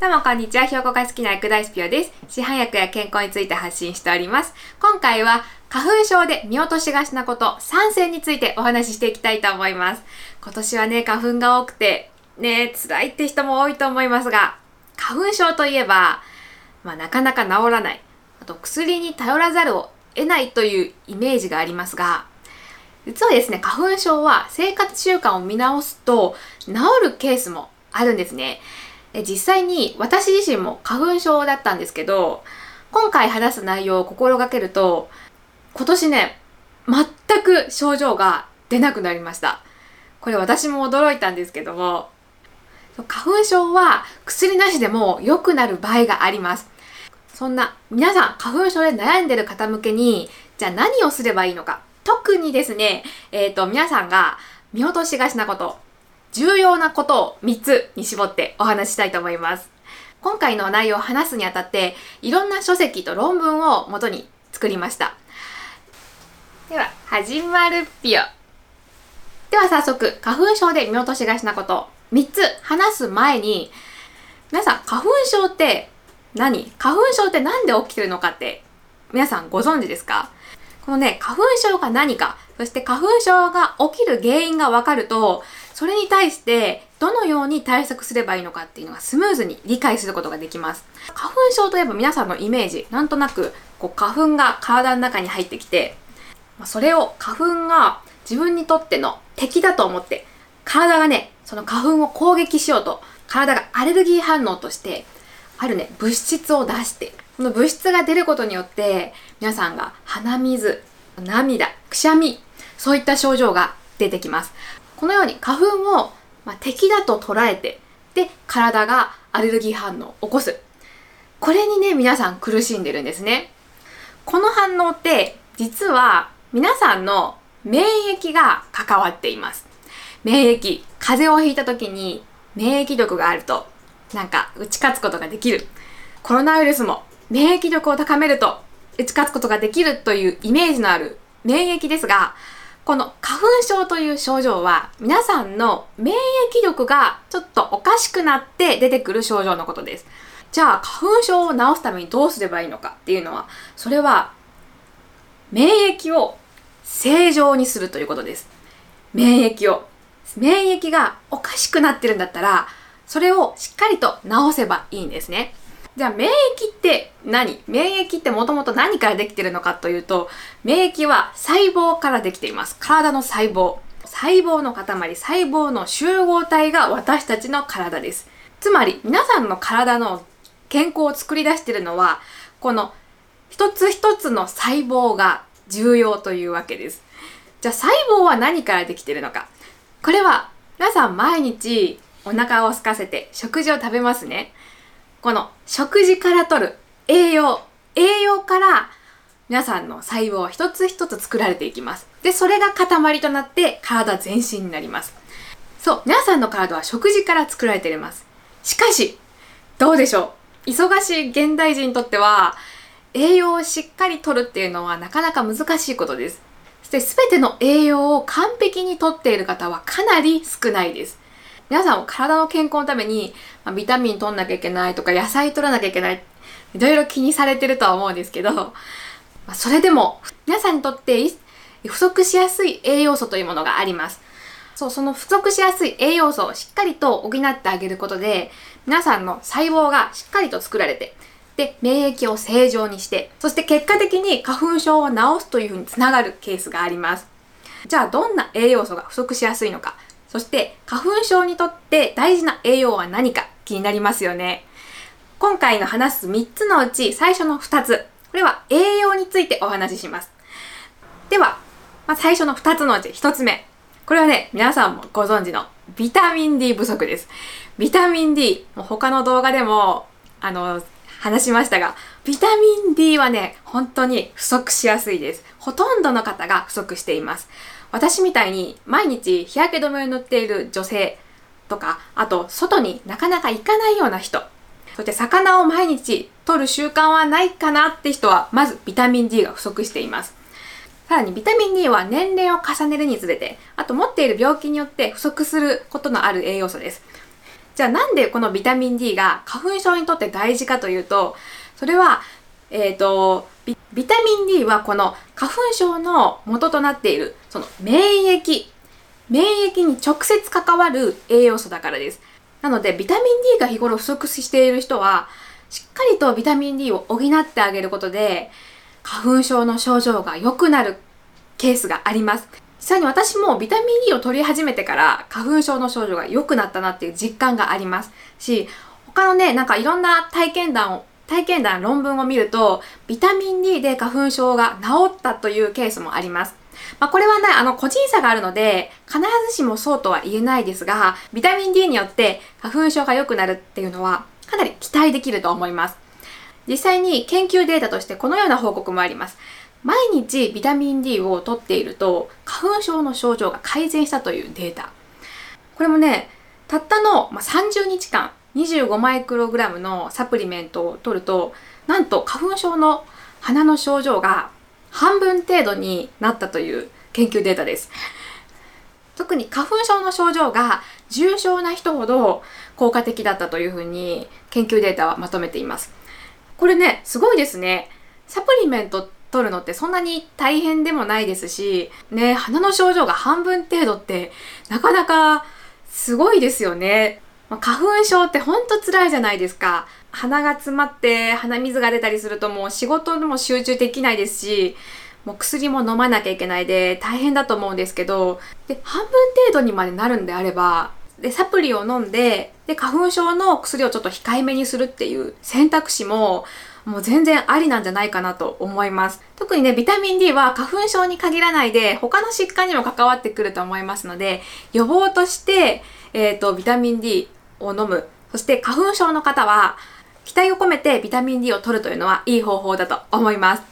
どうもこんにちは。標語が好きな薬剤師ピオです。市販薬や健康について発信しております。今回は花粉症で見落としがちなこと3選についてお話ししていきたいと思います。今年はね、花粉が多くて、ね、辛いって人も多いと思いますが、花粉症といえば、まあなかなか治らない。あと薬に頼らざるを得ないというイメージがありますが、実はですね、花粉症は生活習慣を見直すと治るケースもあるんですね。実際に私自身も花粉症だったんですけど、今回話す内容を心がけると、今年ね、全く症状が出なくなりました。これ私も驚いたんですけども、花粉症は薬なしでも良くなる場合があります。そんな皆さん花粉症で悩んでる方向けに、じゃあ何をすればいいのか。特にですね、えっ、ー、と皆さんが見落としがちなこと、重要なことを3つに絞ってお話ししたいと思います。今回の内容を話すにあたって、いろんな書籍と論文を元に作りました。では、始まるぴよ。では早速、花粉症で見落としがちなこと、3つ話す前に、皆さん、花粉症って何？花粉症って何で起きてるのかって、皆さんご存知ですか？このね、花粉症が何か、そして花粉症が起きる原因がわかると、それに対してどのように対策すればいいのかっていうのがスムーズに理解することができます。花粉症といえば皆さんのイメージ、なんとなくこう花粉が体の中に入ってきて、それを花粉が自分にとっての敵だと思って、体がね、その花粉を攻撃しようと、体がアレルギー反応として、あるね、物質を出して、この物質が出ることによって、皆さんが鼻水、涙、くしゃみ、そういった症状が出てきます。このように花粉を、ま、敵だと捉えて、で、体がアレルギー反応を起こす。これにね、皆さん苦しんでるんですね。この反応って、実は皆さんの免疫が関わっています。免疫、風邪をひいた時に免疫力があると、なんか打ち勝つことができる。コロナウイルスも免疫力を高めると打ち勝つことができるというイメージのある免疫ですが、この花粉症という症状は皆さんの免疫力がちょっとおかしくなって出てくる症状のことです。じゃあ花粉症を治すためにどうすればいいのかっていうのは、それは免疫を正常にするということです。免疫を。免疫がおかしくなってるんだったら、それをしっかりと治せばいいんですね。じゃあ免疫って何？免疫ってもともと何からできてるのかというと、免疫は細胞からできています。体の細胞。細胞の塊、細胞の集合体が私たちの体です。つまり皆さんの体の健康を作り出しているのは、この一つ一つの細胞が重要というわけです。じゃあ細胞は何からできているのか？これは皆さん毎日お腹を空かせて食事を食べますね。この食事から取る栄養、栄養から皆さんの細胞は一つ一つ作られていきます。で、それが塊となって体全身になります。そう、皆さんの体は食事から作られています。しかし、どうでしょう？忙しい現代人にとっては、栄養をしっかりとるっていうのはなかなか難しいことです。そして全ての栄養を完璧にとっている方はかなり少ないです。皆さんも体の健康のために、まあ、ビタミン取んなきゃいけないとか野菜取らなきゃいけない、いろいろ気にされてるとは思うんですけど、まあ、それでも皆さんにとって不足しやすい栄養素というものがあります。そう、その不足しやすい栄養素をしっかりと補ってあげることで、皆さんの細胞がしっかりと作られて、で、免疫を正常にして、そして結果的に花粉症を治すというふうにつながるケースがあります。じゃあ、どんな栄養素が不足しやすいのか。そして花粉症にとって大事な栄養は何か？気になりますよね。今回の話す3つのうち最初の2つ。これは栄養についてお話しします。では、まあ、最初の2つのうち1つ目。これはね、皆さんもご存知のビタミン D 不足です。ビタミン D、もう他の動画でも、あの、話しましたが、ビタミン D はね、本当に不足しやすいです。ほとんどの方が不足しています。私みたいに毎日日焼け止めを塗っている女性とか、あと外になかなか行かないような人、そして魚を毎日取る習慣はないかなって人は、まずビタミン D が不足しています。さらにビタミン D は年齢を重ねるにつれて、あと持っている病気によって不足することのある栄養素です。じゃあなんでこのビタミン D が花粉症にとって大事かというと、それは、えっ、ー、とビ、タミン D はこの花粉症の元となっている、その免疫、免疫に直接関わる栄養素だからです。なので、ビタミン D が日頃不足している人は、しっかりとビタミン D を補ってあげることで、花粉症の症状が良くなるケースがあります。実際に私もビタミン D を取り始めてから花粉症の症状が良くなったなっていう実感がありますし、他のね、なんかいろんな体験談を体験談論文を見ると、ビタミン D で花粉症が治ったというケースもあります。まあ、これはね、あの、個人差があるので、必ずしもそうとは言えないですが、ビタミン D によって花粉症が良くなるっていうのは、かなり期待できると思います。実際に研究データとしてこのような報告もあります。毎日ビタミン D を取っていると花粉症の症状が改善したというデータ。これもね、たったの30日間25マイクログラムのサプリメントを取ると、なんと花粉症の鼻の症状が半分程度になったという研究データです。特に花粉症の症状が重症な人ほど効果的だったというふうに研究データはまとめています。これね、すごいですね。サプリメント取るのってそんなに大変でもないですし、ね、鼻の症状が半分程度ってなかなかすごいですよね。まあ、花粉症ってほんと辛いじゃないですか。鼻が詰まって鼻水が出たりするともう仕事でも集中できないですし、もう薬も飲まなきゃいけないで大変だと思うんですけど、で、半分程度にまでなるんであれば、で、サプリを飲んで、で、花粉症の薬をちょっと控えめにするっていう選択肢も、もう全然ありなんじゃないかなと思います。特にね、ビタミン D は花粉症に限らないで、他の疾患にも関わってくると思いますので、予防として、えっ、ー、と、ビタミン D を飲む。そして花粉症の方は、期待を込めてビタミン D を取るというのはいい方法だと思います。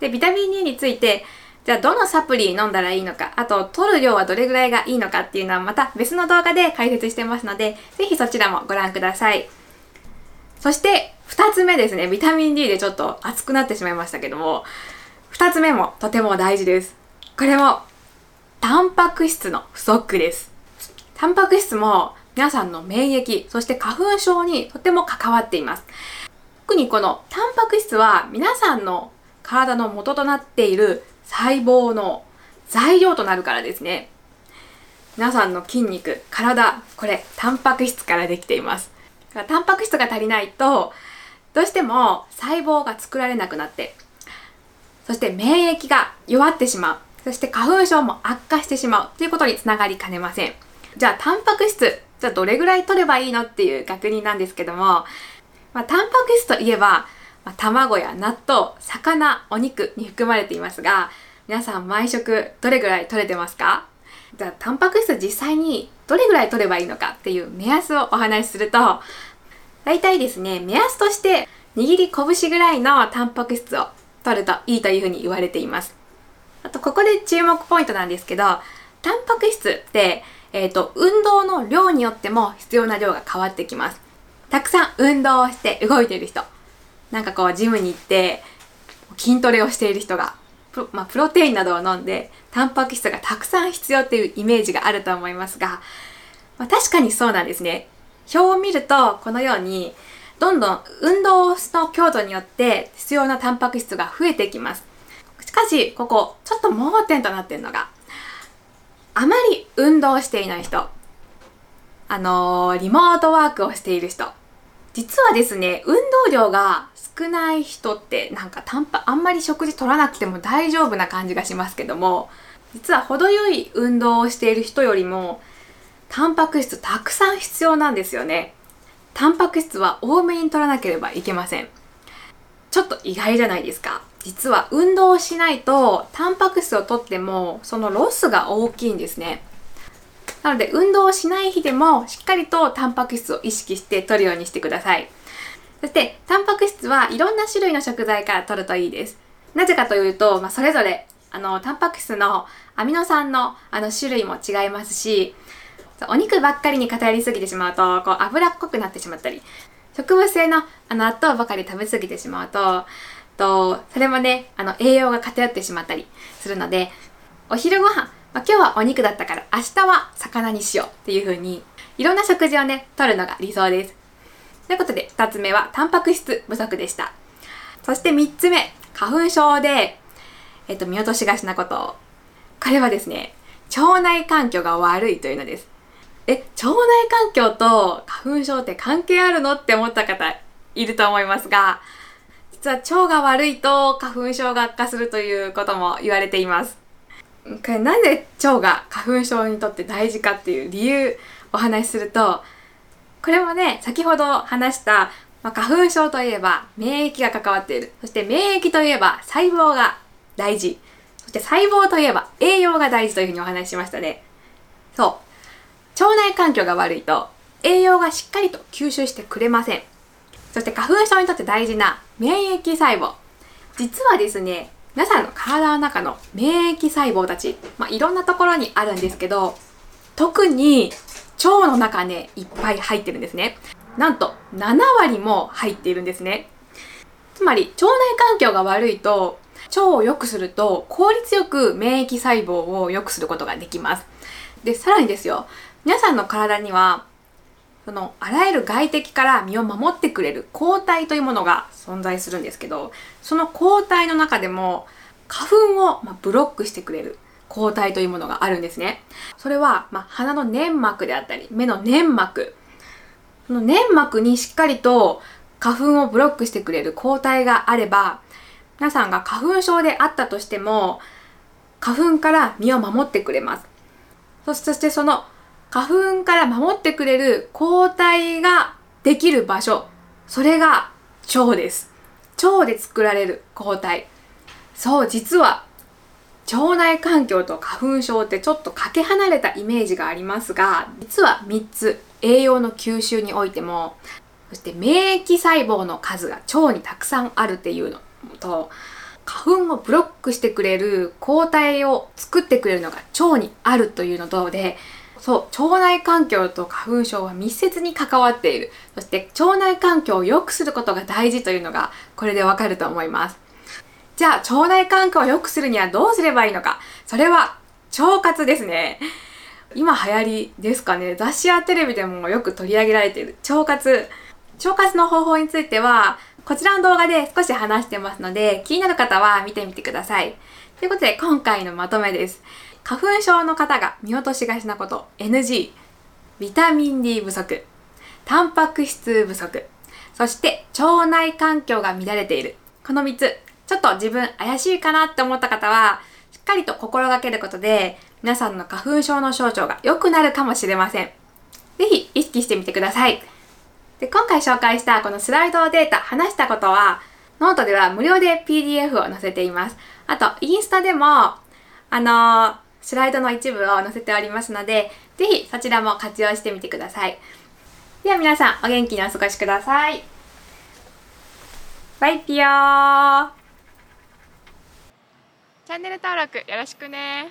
で、ビタミン D について、じゃあどのサプリ飲んだらいいのか、あと取る量はどれぐらいがいいのかっていうのはまた別の動画で解説してますので、ぜひそちらもご覧ください。そして2つ目ですね、ビタミン D でちょっと熱くなってしまいましたけども、2つ目もとても大事です。これも、タンパク質の不足です。タンパク質も皆さんの免疫、そして花粉症にとても関わっています。特にこのタンパク質は皆さんの体の元となっている細胞の材料となるからですね。皆さんの筋肉、体、これ、タンパク質からできています。だからタンパク質が足りないと、どうしても細胞が作られなくなって、そして免疫が弱ってしまう。そして花粉症も悪化してしまうということにつながりかねません。じゃあ、タンパク質、じゃあどれぐらい取ればいいのっていう確認なんですけども、まあ、タンパク質といえば、まあ、卵や納豆、魚、お肉に含まれていますが、皆さん毎食どれぐらい取れてますか？じゃあ、タンパク質実際にどれぐらい取ればいいのかっていう目安をお話しすると、大体ですね、目安として握り拳ぐらいのタンパク質を取るといいというふうに言われています。あと、ここで注目ポイントなんですけど、タンパク質って、えっ、ー、と、運動の量によっても必要な量が変わってきます。たくさん運動をして動いている人、なんかこうジムに行って筋トレをしている人がプロ,、まあ、プロテインなどを飲んでタンパク質がたくさん必要っていうイメージがあると思いますが、まあ、確かにそうなんですね。表を見るとこのようにどんどん運動の強度によって必要なタンパク質が増えてきます。しかしここちょっと盲点となっているのがあまり運動していない人。あのー、リモートワークをしている人。実はですね運動量が少ない人ってなんかタンパあんまり食事取らなくても大丈夫な感じがしますけども実は程よい運動をしている人よりもタンパク質たくさん必要なんですよね。タンパク質は多めに取らなければいけません。ちょっと意外じゃないですか。実は運動をしないとタンパク質を取ってもそのロスが大きいんですねなので運動をしない日でもしっかりとタンパク質を意識して取るようにしてくださいそして、タンパク質はいろんな種類の食材から取るといいです。なぜかというと、まあ、それぞれ、あの、タンパク質のアミノ酸のあの種類も違いますし、お肉ばっかりに偏りすぎてしまうと、こう脂っこくなってしまったり、植物性のあの納豆ばかり食べ過ぎてしまうと、とそれもね、あの栄養が偏ってしまったりするので、お昼ご飯、まあ、今日はお肉だったから明日は魚にしようっていう風にいろんな食事をね、とるのが理想です。ということで、2つ目は、タンパク質不足でした。そして3つ目、花粉症で、えっと、見落としがちなこと。これはですね、腸内環境が悪いというのです。え、腸内環境と花粉症って関係あるのって思った方いると思いますが、実は腸が悪いと花粉症が悪化するということも言われています。これなんで腸が花粉症にとって大事かっていう理由お話しすると、これもね、先ほど話した、まあ、花粉症といえば免疫が関わっている。そして免疫といえば細胞が大事。そして細胞といえば栄養が大事というふうにお話ししましたね。そう。腸内環境が悪いと栄養がしっかりと吸収してくれません。そして花粉症にとって大事な免疫細胞。実はですね、皆さんの体の中の免疫細胞たち、まあ、いろんなところにあるんですけど、特に腸の中ね、いっぱい入ってるんですね。なんと7割も入っているんですね。つまり腸内環境が悪いと腸を良くすると効率よく免疫細胞を良くすることができます。で、さらにですよ、皆さんの体にはそのあらゆる外敵から身を守ってくれる抗体というものが存在するんですけどその抗体の中でも花粉をまブロックしてくれる抗体というものがあるんですね。それはま鼻の粘膜であったり目の粘膜。その粘膜にしっかりと花粉をブロックしてくれる抗体があれば皆さんが花粉症であったとしても花粉から身を守ってくれます。そしてその花粉から守ってくれる抗体ができる場所。それが腸です。腸で作られる抗体。そう、実は腸内環境と花粉症ってちょっとかけ離れたイメージがありますが、実は3つ栄養の吸収においても、そして免疫細胞の数が腸にたくさんあるっていうのと、花粉をブロックしてくれる抗体を作ってくれるのが腸にあるというのとで、そう、腸内環境と花粉症は密接に関わっている。そして腸内環境を良くすることが大事というのがこれでわかると思います。じゃあ腸内環境を良くするにはどうすればいいのか。それは腸活ですね。今流行りですかね。雑誌やテレビでもよく取り上げられている腸活。腸活の方法については、こちらの動画で少し話してますので、気になる方は見てみてください。ということで、今回のまとめです。花粉症の方が見落としがちなこと。NG ビタミン D 不足。タンパク質不足。そして腸内環境が乱れている。この3つ。ちょっと自分怪しいかなって思った方はしっかりと心がけることで皆さんの花粉症の症状が良くなるかもしれません。是非意識してみてください。で今回紹介したこのスライドデータ話したことはノートでは無料で PDF を載せています。あとインスタでもあのースライドの一部を載せておりますので、ぜひそちらも活用してみてください。では皆さん、お元気にお過ごしください。バイピヨーチャンネル登録よろしくね